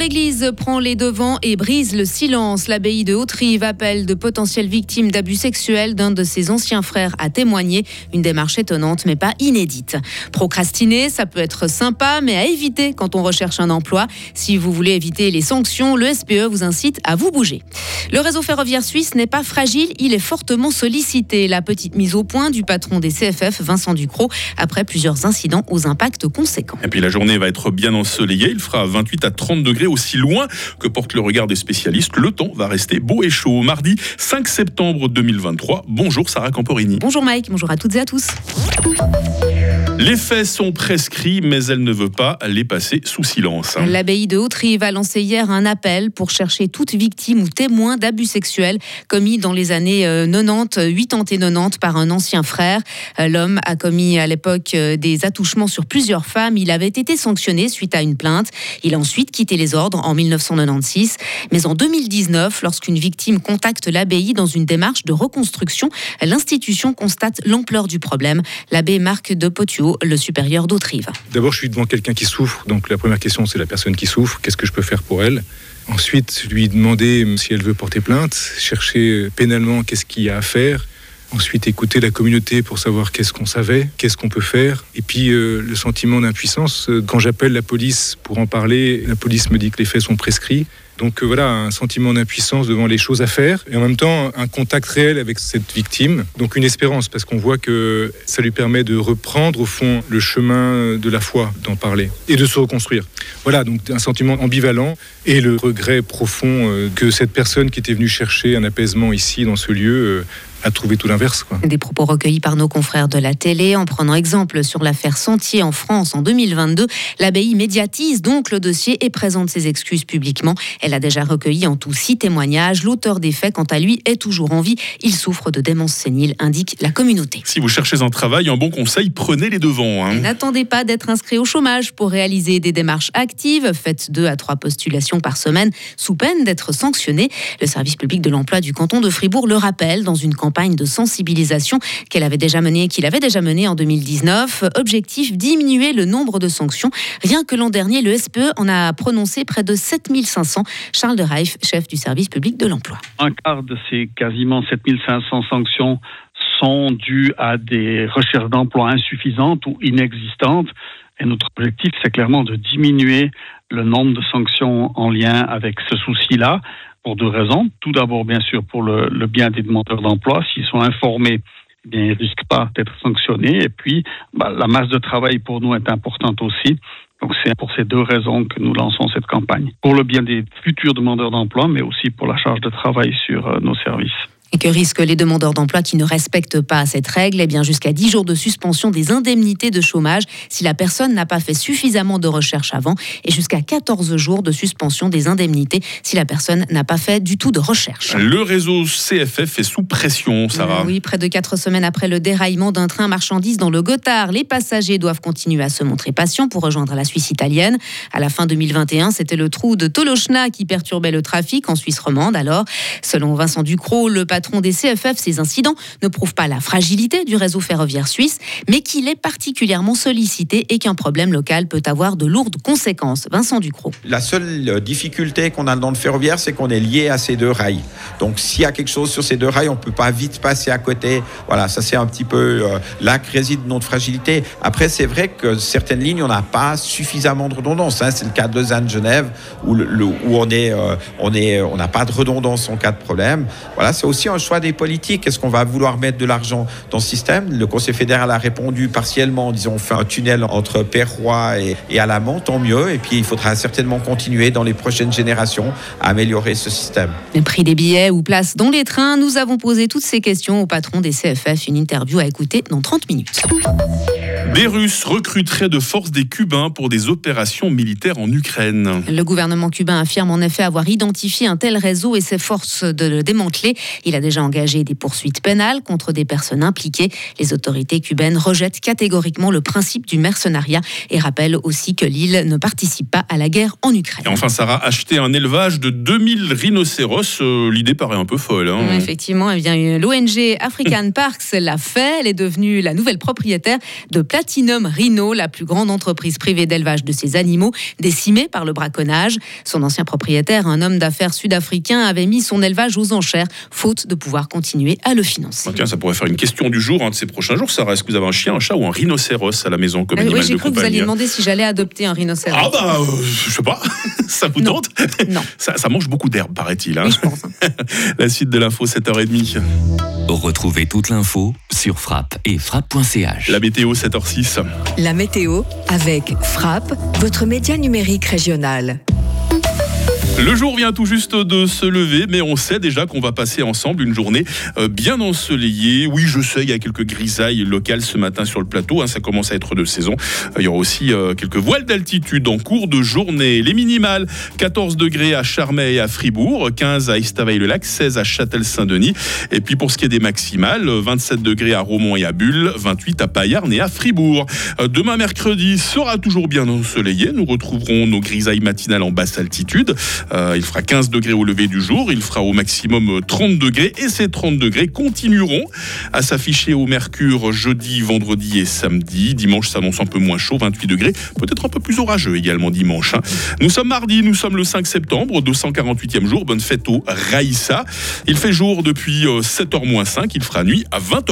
l'Église prend les devants et brise le silence. L'abbaye de Haute-Rive appelle de potentielles victimes d'abus sexuels d'un de ses anciens frères à témoigner. Une démarche étonnante mais pas inédite. Procrastiner, ça peut être sympa mais à éviter quand on recherche un emploi. Si vous voulez éviter les sanctions, le SPE vous incite à vous bouger. Le réseau ferroviaire suisse n'est pas fragile, il est fortement sollicité. La petite mise au point du patron des CFF, Vincent Ducrot, après plusieurs incidents aux impacts conséquents. Et puis la journée va être bien ensoleillée, il fera 28 à 30 degrés aussi loin que porte le regard des spécialistes. Le temps va rester beau et chaud. Mardi 5 septembre 2023. Bonjour Sarah Camporini. Bonjour Mike, bonjour à toutes et à tous. Les faits sont prescrits, mais elle ne veut pas les passer sous silence. L'abbaye de Haute-Rive a lancé hier un appel pour chercher toute victime ou témoin d'abus sexuels commis dans les années 90, euh, 80 et 90 par un ancien frère. Euh, l'homme a commis à l'époque euh, des attouchements sur plusieurs femmes. Il avait été sanctionné suite à une plainte. Il a ensuite quitté les ordres en 1996. Mais en 2019, lorsqu'une victime contacte l'abbaye dans une démarche de reconstruction, l'institution constate l'ampleur du problème. L'abbé Marc de Potuo le supérieur d'Autrive. D'abord, je suis devant quelqu'un qui souffre. Donc la première question, c'est la personne qui souffre. Qu'est-ce que je peux faire pour elle? Ensuite, lui demander si elle veut porter plainte, chercher pénalement qu'est-ce qu'il y a à faire. Ensuite, écouter la communauté pour savoir qu'est-ce qu'on savait, qu'est-ce qu'on peut faire. Et puis, euh, le sentiment d'impuissance. Euh, quand j'appelle la police pour en parler, la police me dit que les faits sont prescrits. Donc euh, voilà, un sentiment d'impuissance devant les choses à faire et en même temps un contact réel avec cette victime. Donc une espérance parce qu'on voit que ça lui permet de reprendre au fond le chemin de la foi, d'en parler et de se reconstruire. Voilà, donc un sentiment ambivalent et le regret profond que cette personne qui était venue chercher un apaisement ici dans ce lieu à trouver tout l'inverse. Des propos recueillis par nos confrères de la télé en prenant exemple sur l'affaire Sentier en France en 2022. L'abbaye médiatise donc le dossier et présente ses excuses publiquement. A déjà recueilli en tout six témoignages. L'auteur des faits, quant à lui, est toujours en vie. Il souffre de démence sénile, indique la communauté. Si vous cherchez un travail, un bon conseil, prenez les devants. Hein. N'attendez pas d'être inscrit au chômage pour réaliser des démarches actives. Faites deux à trois postulations par semaine sous peine d'être sanctionné. Le service public de l'emploi du canton de Fribourg le rappelle dans une campagne campagne de sensibilisation qu'elle avait déjà menée, qu'il avait déjà menée en 2019. Objectif diminuer le nombre de sanctions. Rien que l'an dernier, le SPE en a prononcé près de 7500. Charles de Reif, chef du service public de l'emploi. Un quart de ces quasiment 7500 sanctions sont dues à des recherches d'emploi insuffisantes ou inexistantes. Et notre objectif, c'est clairement de diminuer le nombre de sanctions en lien avec ce souci-là pour deux raisons. Tout d'abord, bien sûr, pour le, bien des demandeurs d'emploi. S'ils sont informés, eh bien, ils ne risquent pas d'être sanctionnés. Et puis, bah, la masse de travail pour nous est importante aussi. Donc c'est pour ces deux raisons que nous lançons cette campagne. Pour le bien des futurs demandeurs d'emploi, mais aussi pour la charge de travail sur euh, nos services. Et que risquent les demandeurs d'emploi qui ne respectent pas cette règle? Eh bien, jusqu'à 10 jours de suspension des indemnités de chômage si la personne n'a pas fait suffisamment de recherche avant et jusqu'à 14 jours de suspension des indemnités si la personne n'a pas fait du tout de recherche. Le réseau CFF est sous pression, Sarah. Oui, près de 4 semaines après le déraillement d'un train marchandise dans le Gothard, les passagers doivent continuer à se montrer patients pour rejoindre la Suisse italienne. À la fin 2021, c'était le trou de Tolochna qui perturbait le trafic en Suisse romande. Alors, selon Vincent Ducrot, le patron des CFF, ces incidents ne prouvent pas la fragilité du réseau ferroviaire suisse, mais qu'il est particulièrement sollicité et qu'un problème local peut avoir de lourdes conséquences. Vincent Ducrot. La seule difficulté qu'on a dans le ferroviaire, c'est qu'on est lié à ces deux rails. Donc s'il y a quelque chose sur ces deux rails, on peut pas vite passer à côté. Voilà, ça c'est un petit peu euh, là que réside notre fragilité. Après, c'est vrai que certaines lignes, on n'a pas suffisamment de redondance. Hein. C'est le cas de Lausanne-Genève où, le, où on euh, on on n'a pas de redondance en cas de problème. Voilà, c'est aussi un choix des politiques. Est-ce qu'on va vouloir mettre de l'argent dans ce système? Le Conseil fédéral a répondu partiellement en disant on fait un tunnel entre Perrois et, et Alamant, tant mieux. Et puis il faudra certainement continuer dans les prochaines générations à améliorer ce système. Le prix des billets ou places dans les trains, nous avons posé toutes ces questions au patron des CFF. Une interview à écouter dans 30 minutes. Des Russes recruteraient de force des Cubains pour des opérations militaires en Ukraine. Le gouvernement cubain affirme en effet avoir identifié un tel réseau et s'efforce de le démanteler. Il a déjà engagé des poursuites pénales contre des personnes impliquées. Les autorités cubaines rejettent catégoriquement le principe du mercenariat et rappellent aussi que l'île ne participe pas à la guerre en Ukraine. Et enfin, Sarah, acheter un élevage de 2000 rhinocéros, euh, l'idée paraît un peu folle. Hein. Effectivement, eh l'ONG African Parks l'a fait. Elle est devenue la nouvelle propriétaire de Place Platinum Rhino, la plus grande entreprise privée d'élevage de ces animaux, décimée par le braconnage. Son ancien propriétaire, un homme d'affaires sud-africain, avait mis son élevage aux enchères, faute de pouvoir continuer à le financer. Tiens, ça pourrait faire une question du jour, un de ces prochains jours. Sarah, est-ce que vous avez un chien, un chat ou un rhinocéros à la maison comme Ah oui, animal j'ai de cru que vous alliez demander si j'allais adopter un rhinocéros. Ah bah, euh, je sais pas, ça vous Non. tente? Non. ça, ça mange beaucoup d'herbe, paraît-il. hein. Oui, je pense. hein. La suite de l'info, 7h30. Retrouvez toute l'info sur frappe et frappe.ch. La météo, 7h06. La météo avec Frappe, votre média numérique régional. Le jour vient tout juste de se lever, mais on sait déjà qu'on va passer ensemble une journée euh, bien ensoleillée. Oui, je sais, il y a quelques grisailles locales ce matin sur le plateau. hein, ça commence à être de saison. Euh, Il y aura aussi euh, quelques voiles d'altitude en cours de journée. Les minimales, 14 degrés à Charmey et à Fribourg, 15 à Estavayer-le-Lac, 16 à Châtel-Saint-Denis. Et puis pour ce qui est des maximales, 27 degrés à Romont et à Bulle, 28 à Payarn et à Fribourg. Demain mercredi sera toujours bien ensoleillé. Nous retrouverons nos grisailles matinales en basse altitude. Euh, il fera 15 degrés au lever du jour. Il fera au maximum euh, 30 degrés. Et ces 30 degrés continueront à s'afficher au mercure jeudi, vendredi et samedi. Dimanche s'annonce un peu moins chaud, 28 degrés. Peut-être un peu plus orageux également dimanche. hein. Nous sommes mardi, nous sommes le 5 septembre, 248e jour. Bonne fête au Raïssa. Il fait jour depuis 7h moins 5. Il fera nuit à 20h.